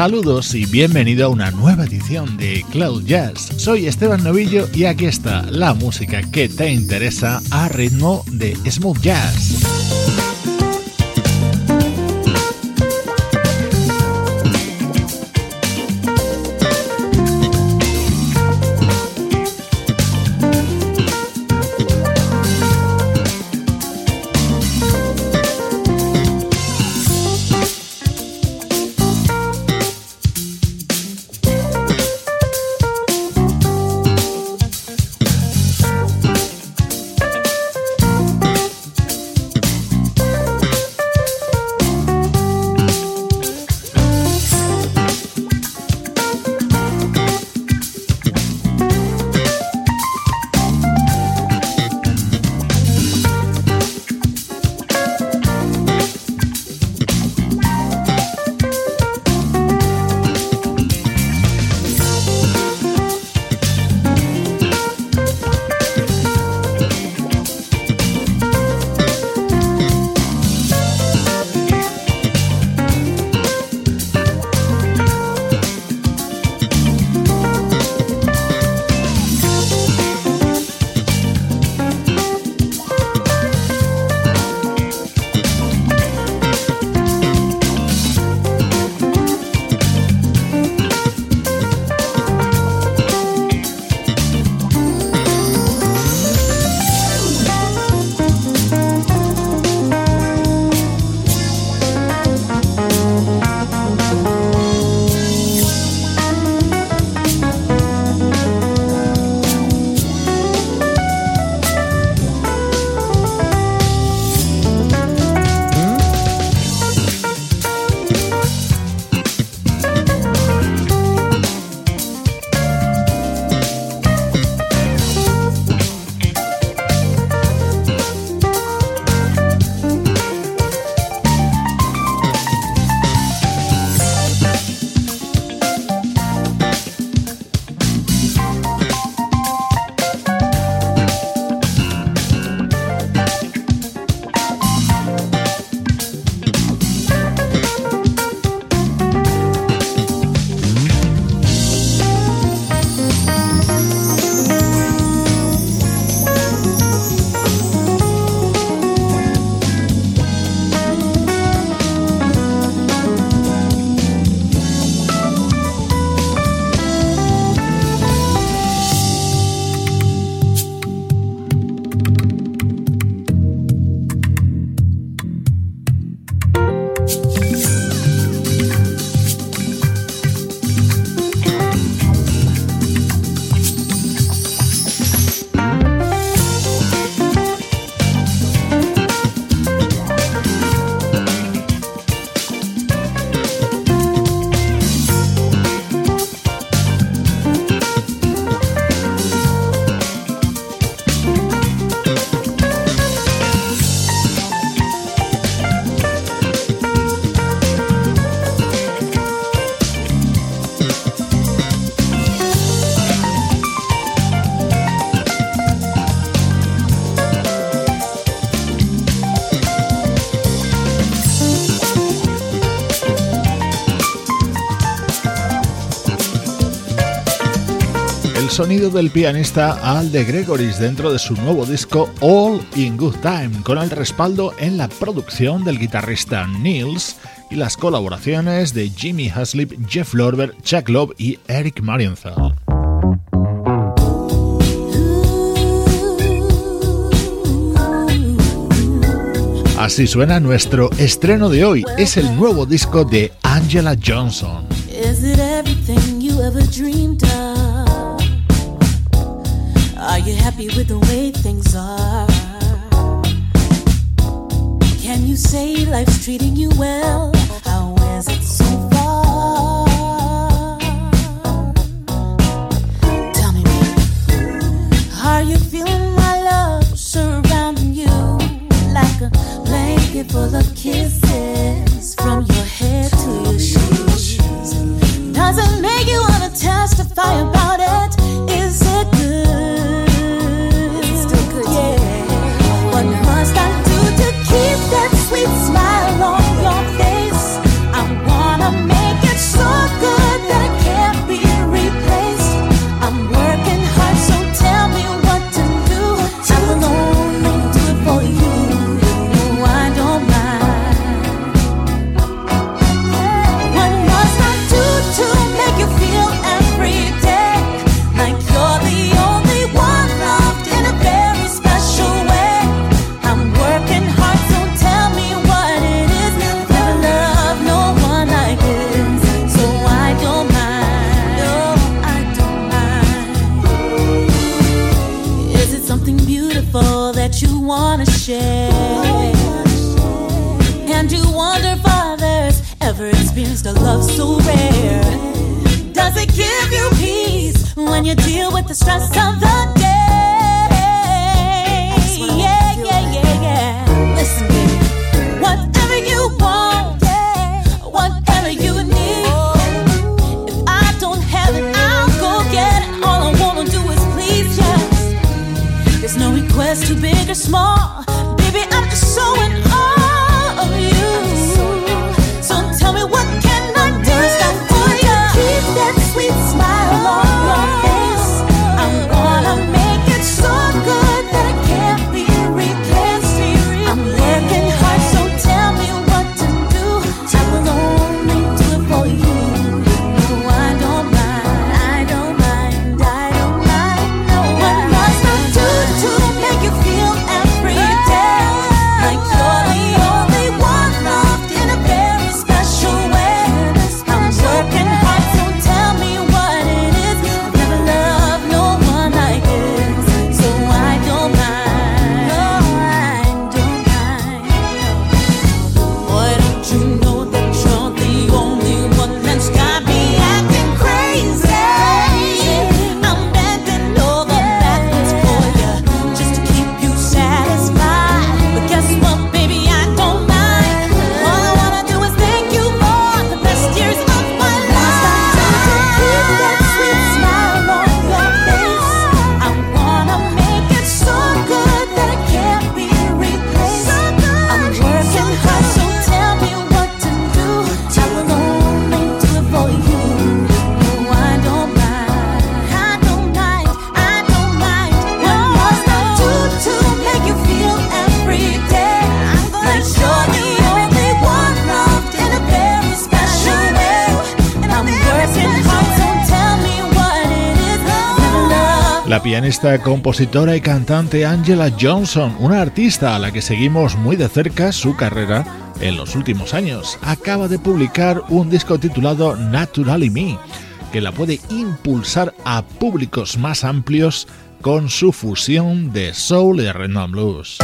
Saludos y bienvenido a una nueva edición de Cloud Jazz. Soy Esteban Novillo y aquí está la música que te interesa a ritmo de smooth jazz. sonido del pianista Al de Gregoris dentro de su nuevo disco All in Good Time, con el respaldo en la producción del guitarrista Nils y las colaboraciones de Jimmy Haslip, Jeff Lorber, Chuck Love y Eric Marienthal. Así suena nuestro estreno de hoy, es el nuevo disco de Angela Johnson. Are you happy with the way things are? Can you say life's treating you well? esta compositora y cantante Angela Johnson, una artista a la que seguimos muy de cerca su carrera en los últimos años. Acaba de publicar un disco titulado Naturally Me, que la puede impulsar a públicos más amplios con su fusión de soul y blues.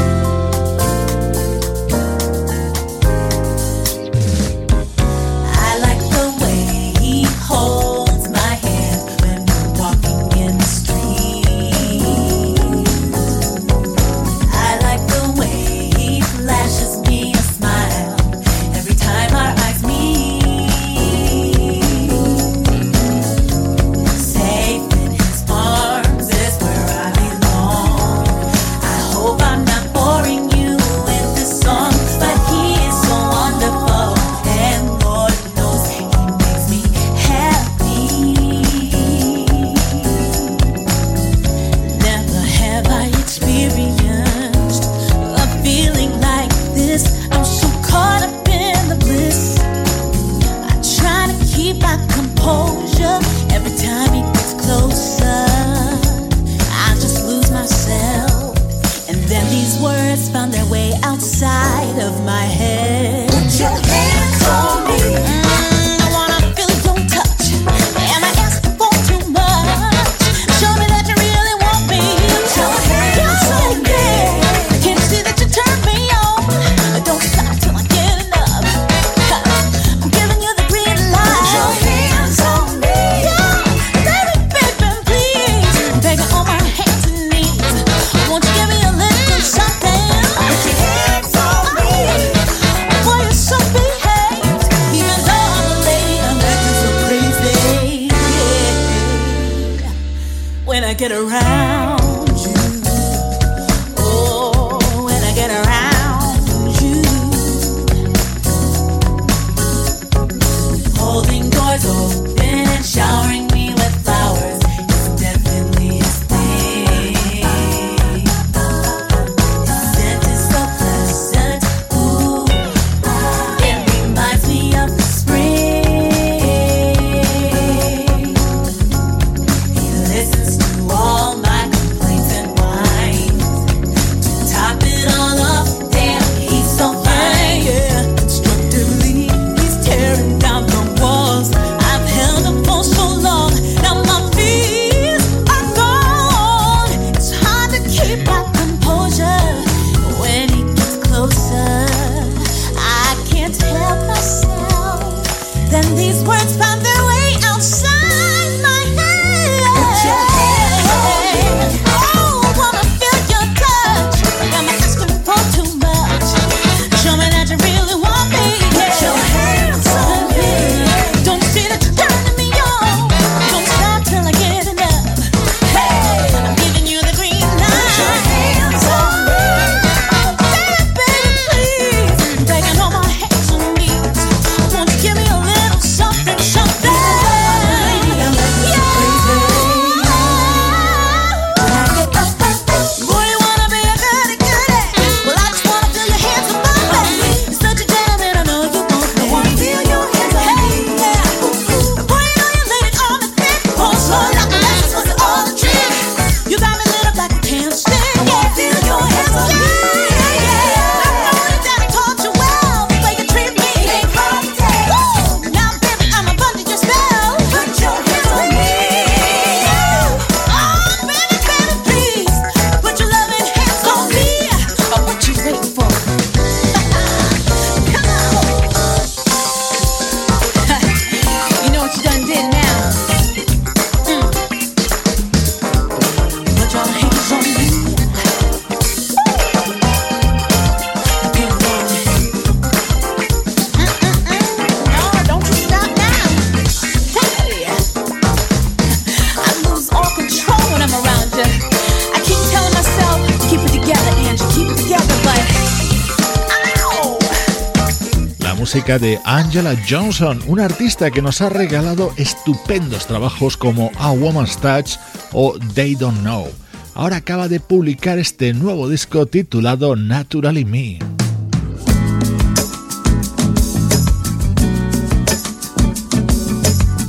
música de Angela Johnson, una artista que nos ha regalado estupendos trabajos como A Woman's Touch o They Don't Know. Ahora acaba de publicar este nuevo disco titulado Naturally Me.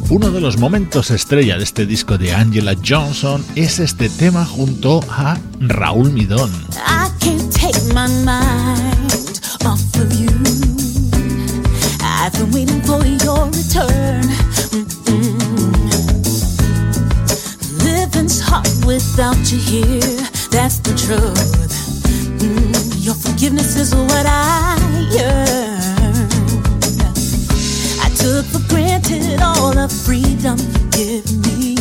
Uno de los momentos estrella de este disco de Angela Johnson es este tema junto a Raúl Midón. I can't take my mind off of you. I've been waiting for your return. Mm-hmm. Living's hard without you here, that's the truth. Mm-hmm. Your forgiveness is what I. I took for granted all the freedom you give me.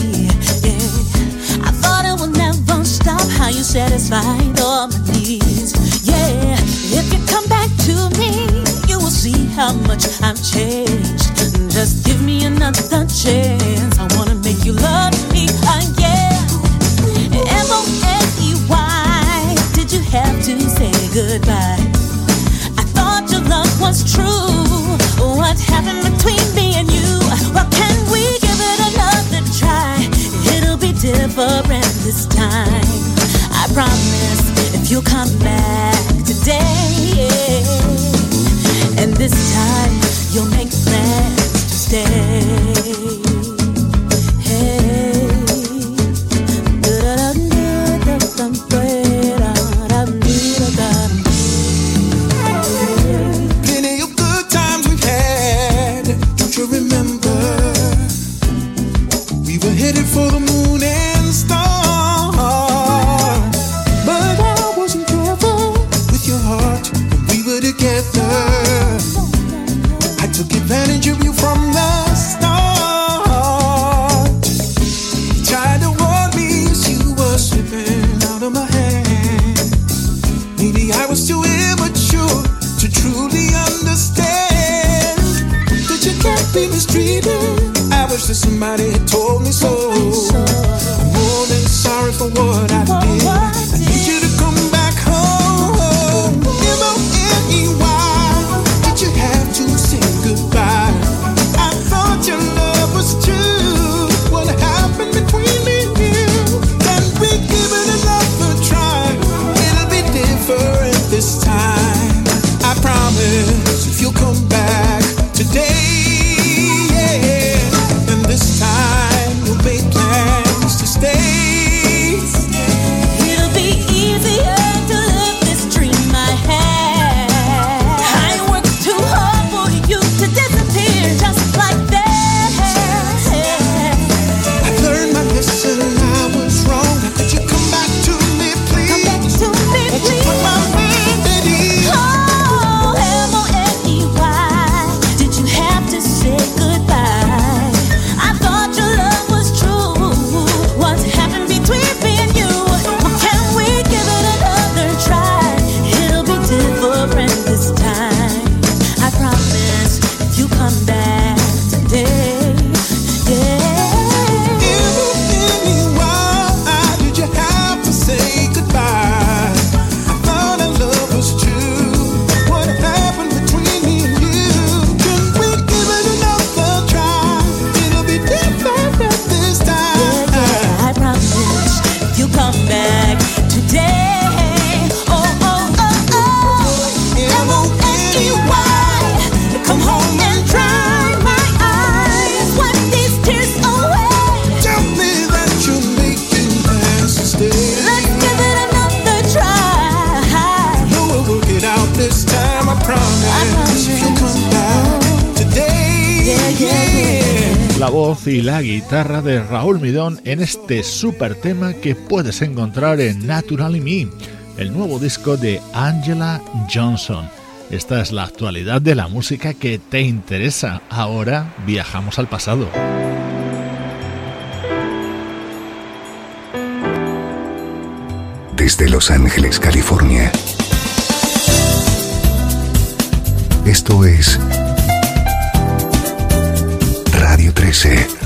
I thought it would never stop how you satisfied all my needs. Yeah. how much I've changed. Just give me another chance. I wanna make you love me again. M O N E Y. Did you have to say goodbye? I thought your love was true. What happened between me and you? Well, can we give it another try? It'll be different this time. I promise if you come back. this time. La guitarra de Raúl Midón en este super tema que puedes encontrar en Naturally Me, el nuevo disco de Angela Johnson. Esta es la actualidad de la música que te interesa. Ahora viajamos al pasado. Desde Los Ángeles, California. Esto es Radio 13.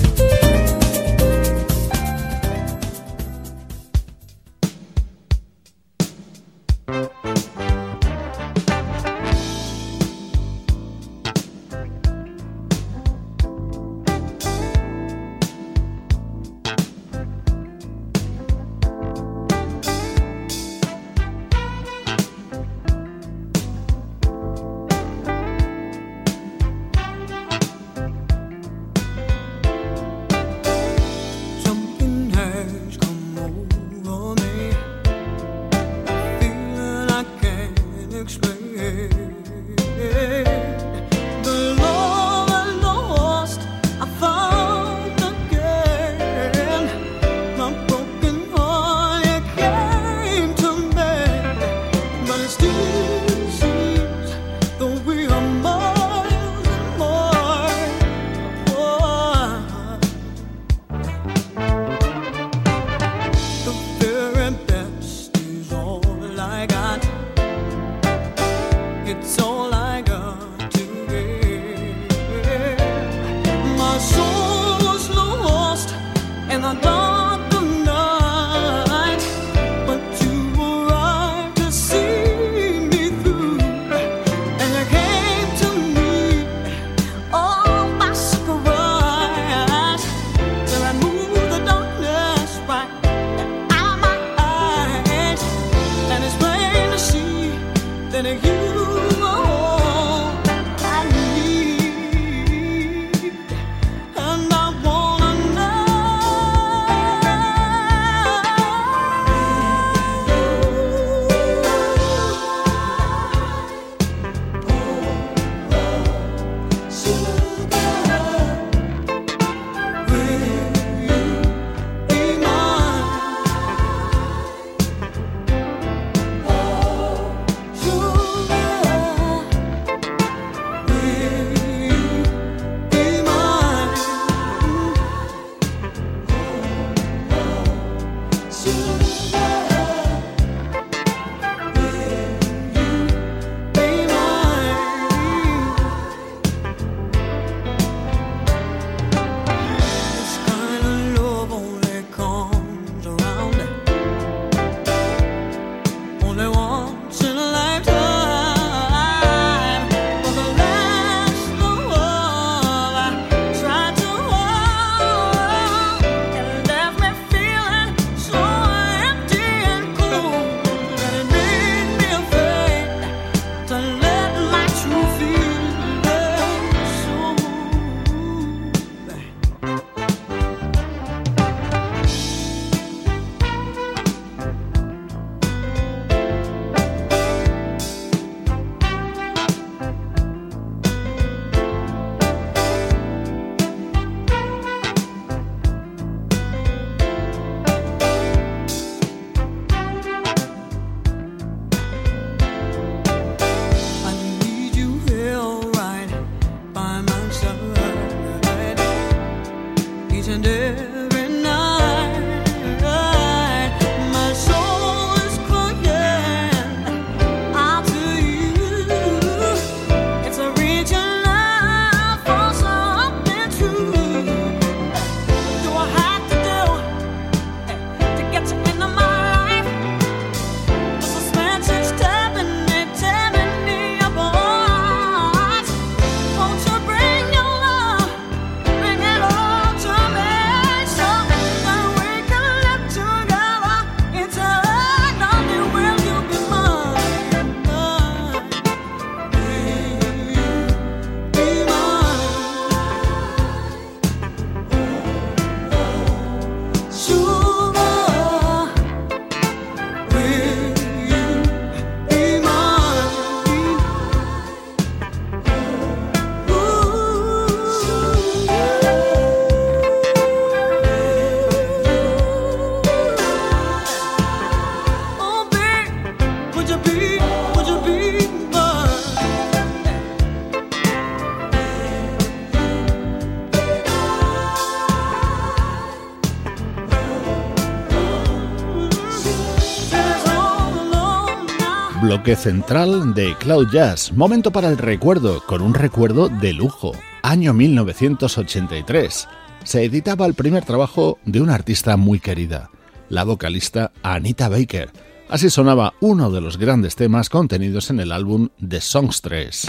Central de Cloud Jazz. Momento para el recuerdo, con un recuerdo de lujo. Año 1983. Se editaba el primer trabajo de una artista muy querida, la vocalista Anita Baker. Así sonaba uno de los grandes temas contenidos en el álbum The Songstress.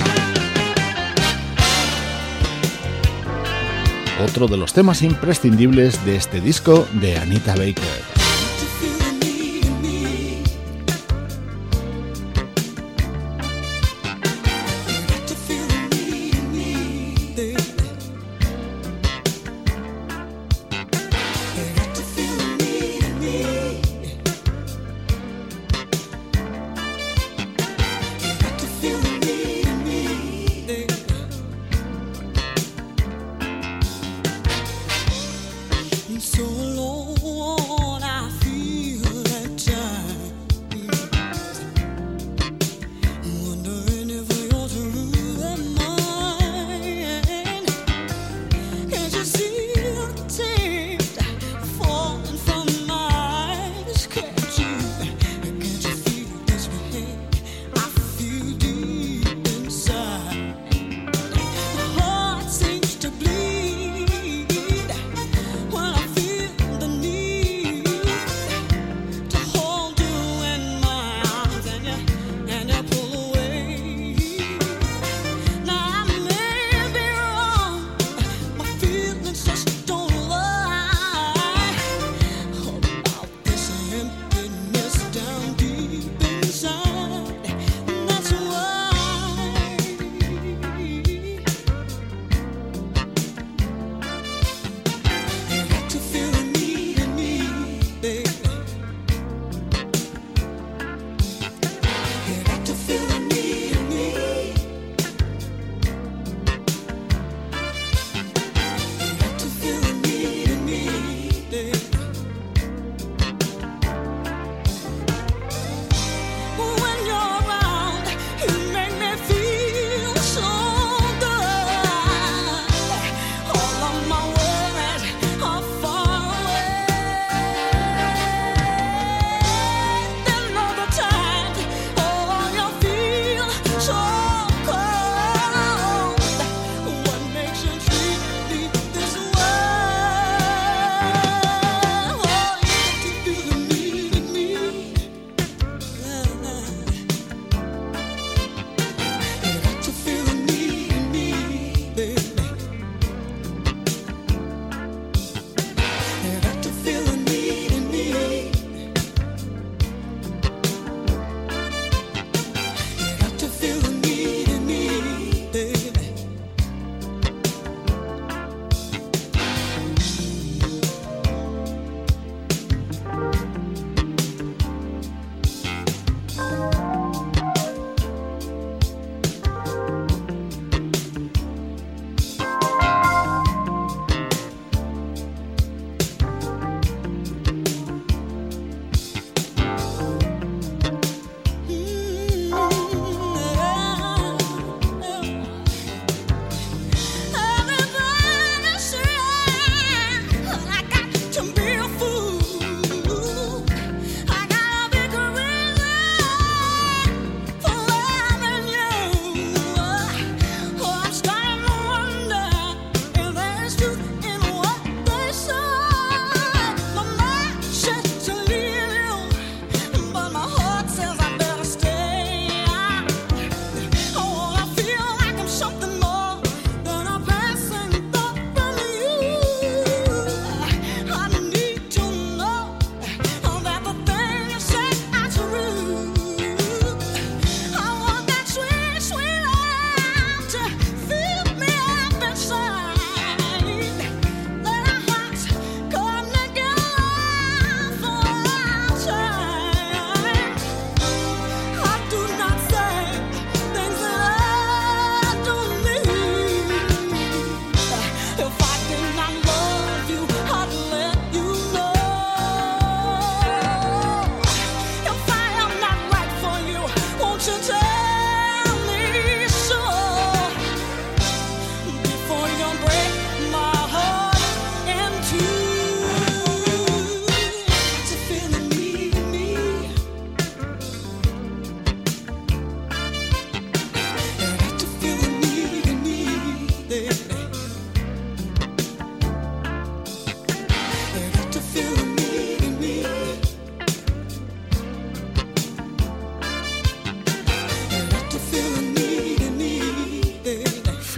Otro de los temas imprescindibles de este disco de Anita Baker.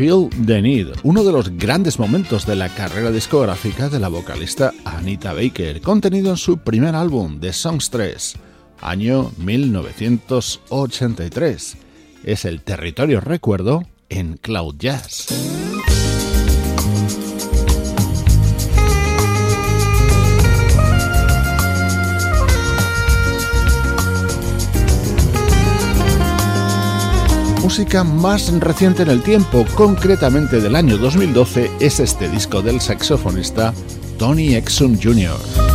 Feel the Need, uno de los grandes momentos de la carrera discográfica de la vocalista Anita Baker, contenido en su primer álbum, The Songs 3, año 1983. Es el territorio recuerdo en Cloud Jazz. Música más reciente en el tiempo, concretamente del año 2012, es este disco del saxofonista Tony Exum Jr.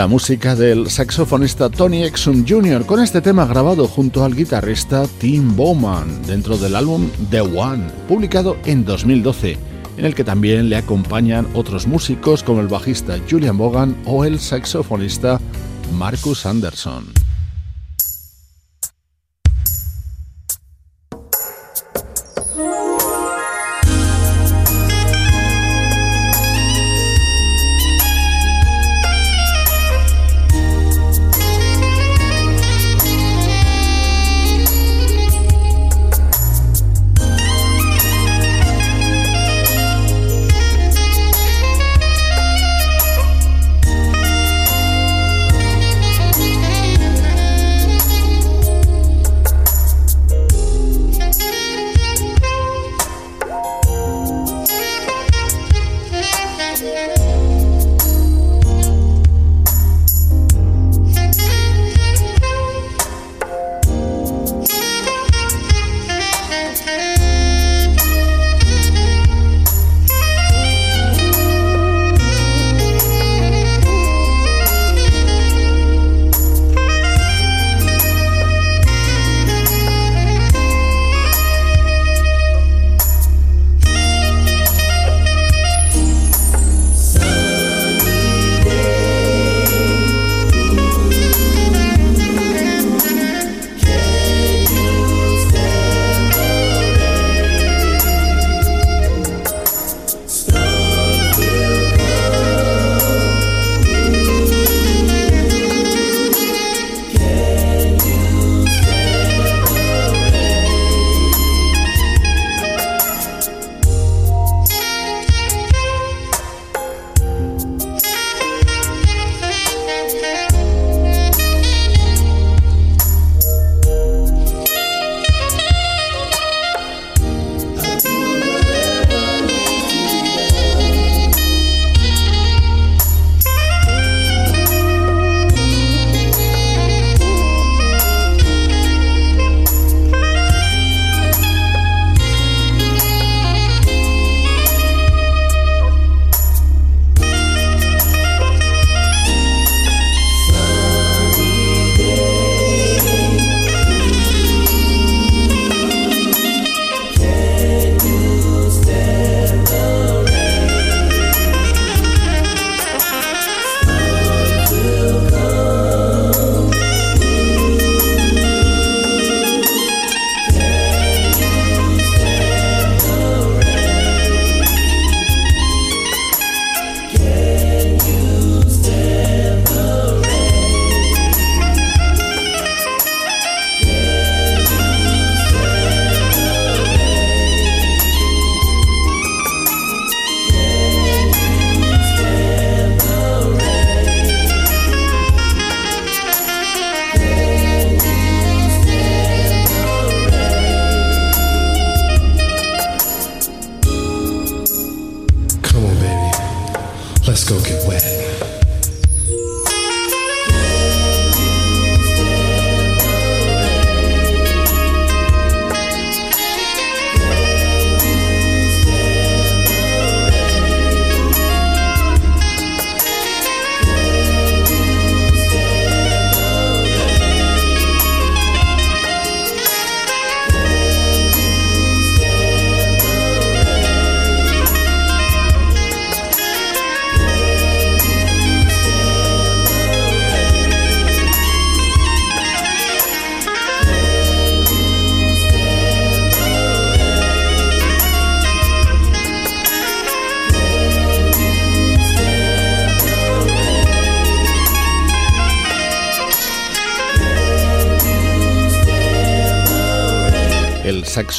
la música del saxofonista Tony Exum Jr. con este tema grabado junto al guitarrista Tim Bowman dentro del álbum The One, publicado en 2012, en el que también le acompañan otros músicos como el bajista Julian Bogan o el saxofonista Marcus Anderson.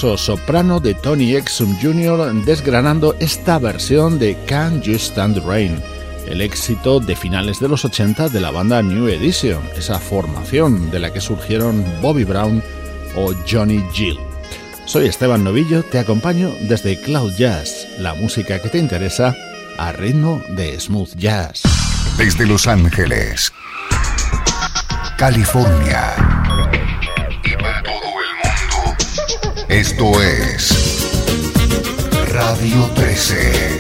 Soprano de Tony Exum Jr. desgranando esta versión de Can You Stand the Rain, el éxito de finales de los 80 de la banda New Edition, esa formación de la que surgieron Bobby Brown o Johnny Gill. Soy Esteban Novillo, te acompaño desde Cloud Jazz, la música que te interesa a ritmo de smooth jazz. Desde Los Ángeles, California Esto es Radio 13.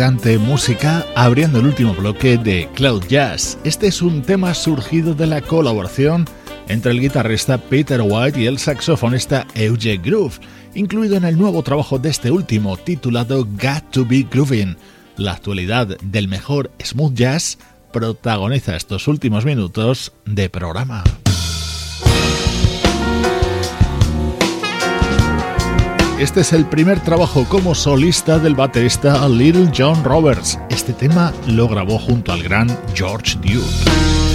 Música abriendo el último bloque de Cloud Jazz. Este es un tema surgido de la colaboración entre el guitarrista Peter White y el saxofonista Euge Groove, incluido en el nuevo trabajo de este último titulado Got to Be Grooving. La actualidad del mejor smooth jazz protagoniza estos últimos minutos de programa. Este es el primer trabajo como solista del baterista Little John Roberts. Este tema lo grabó junto al gran George Duke.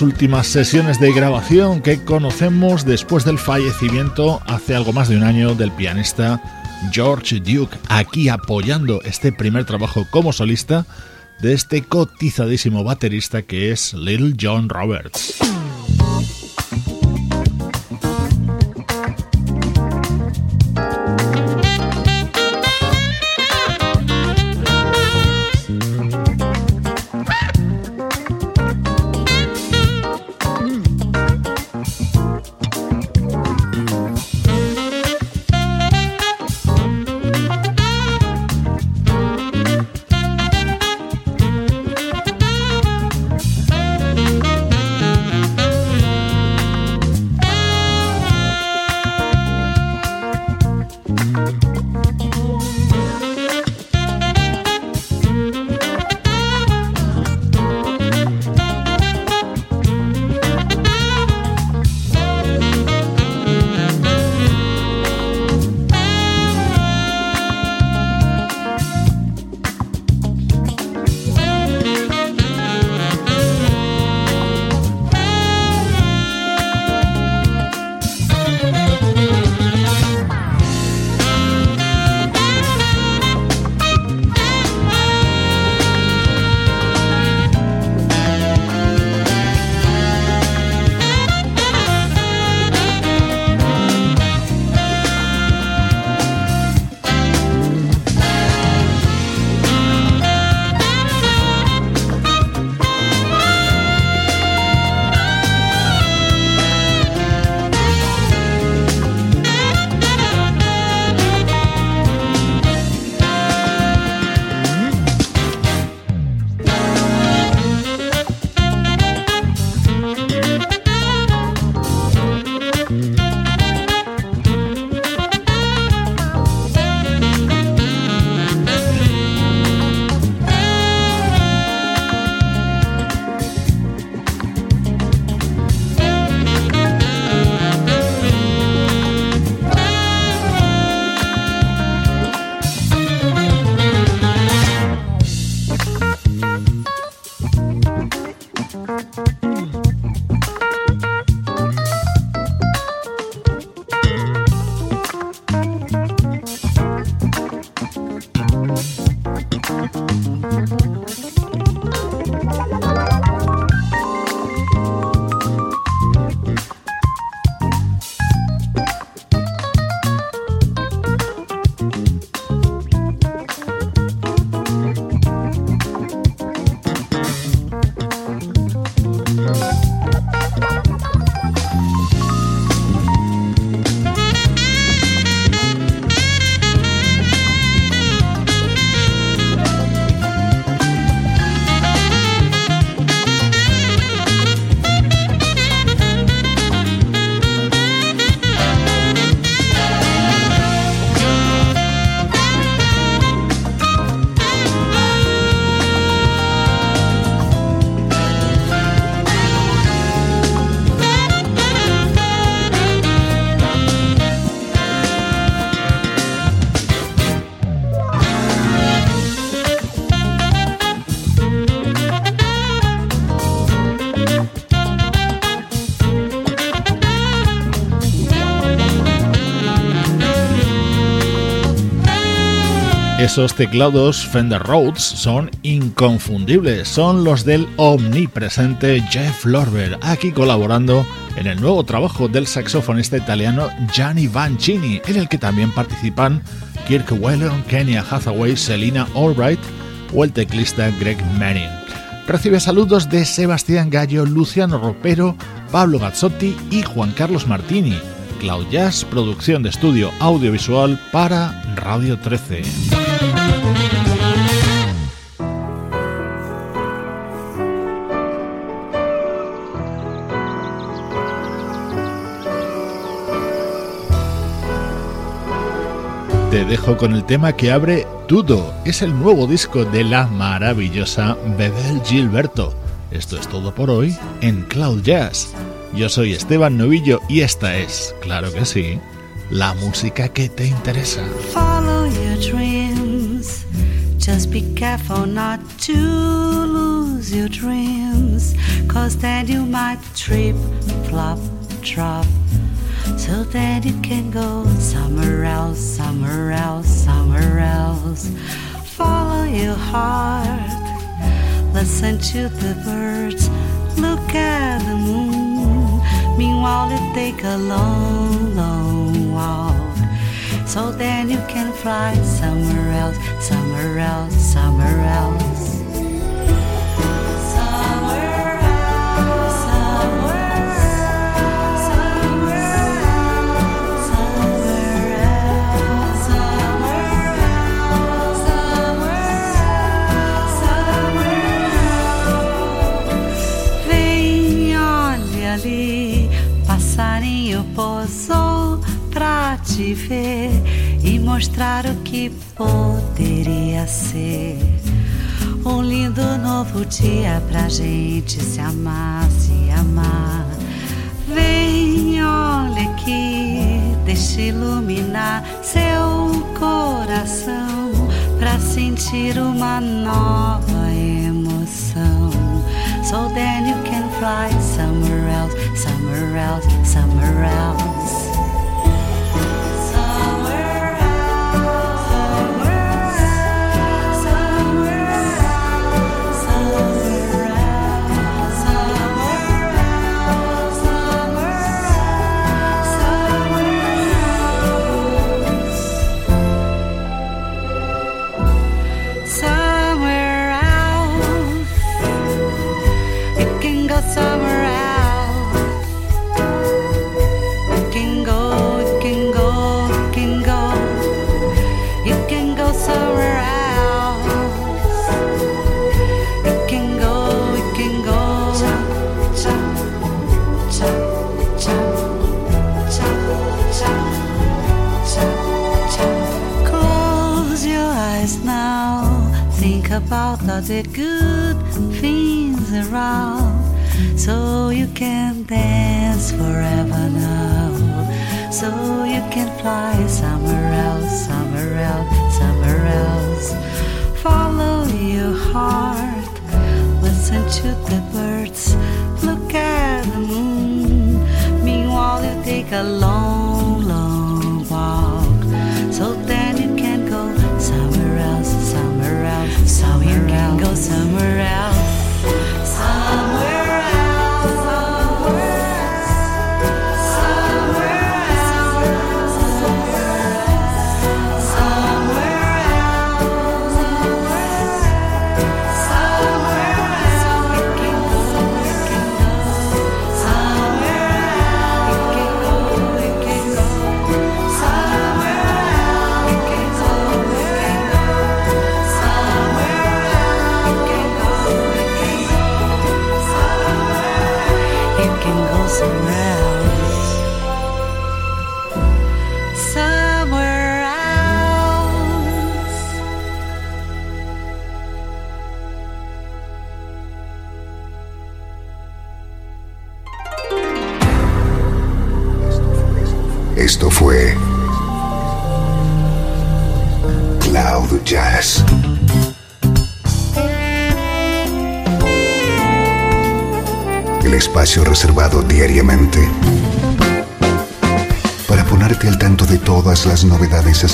Últimas sesiones de grabación que conocemos después del fallecimiento hace algo más de un año del pianista George Duke, aquí apoyando este primer trabajo como solista de este cotizadísimo baterista que es Little John Roberts. Esos teclados Fender Rhodes son inconfundibles, son los del omnipresente Jeff Lorber, aquí colaborando en el nuevo trabajo del saxofonista italiano Gianni Vancini, en el que también participan Kirk Whelan, Kenya Hathaway, Selina Albright o el teclista Greg Manning. Recibe saludos de Sebastián Gallo, Luciano Ropero, Pablo Gazzotti y Juan Carlos Martini. Cloud producción de estudio audiovisual para Radio 13. Te dejo con el tema que abre Tudo. Es el nuevo disco de la maravillosa Bebel Gilberto. Esto es todo por hoy en Cloud Jazz. Yo soy Esteban Novillo y esta es, claro que sí, la música que te interesa. Follow your dreams. Just be careful not to lose your dreams. Cause then you might trip, flop, drop. So that you can go somewhere else, somewhere else, somewhere else. Follow your heart. Listen to the birds. Look at the moon. Meanwhile, you take a long, long walk. So then you can fly somewhere else, somewhere else, somewhere else. Pra te ver e mostrar o que poderia ser. Um lindo novo dia pra gente se amar, se amar. Vem, olha aqui, deixa iluminar seu coração pra sentir uma nova emoção. So then you can fly somewhere else, somewhere else, somewhere else. The good things around. So you can dance forever now. So you can fly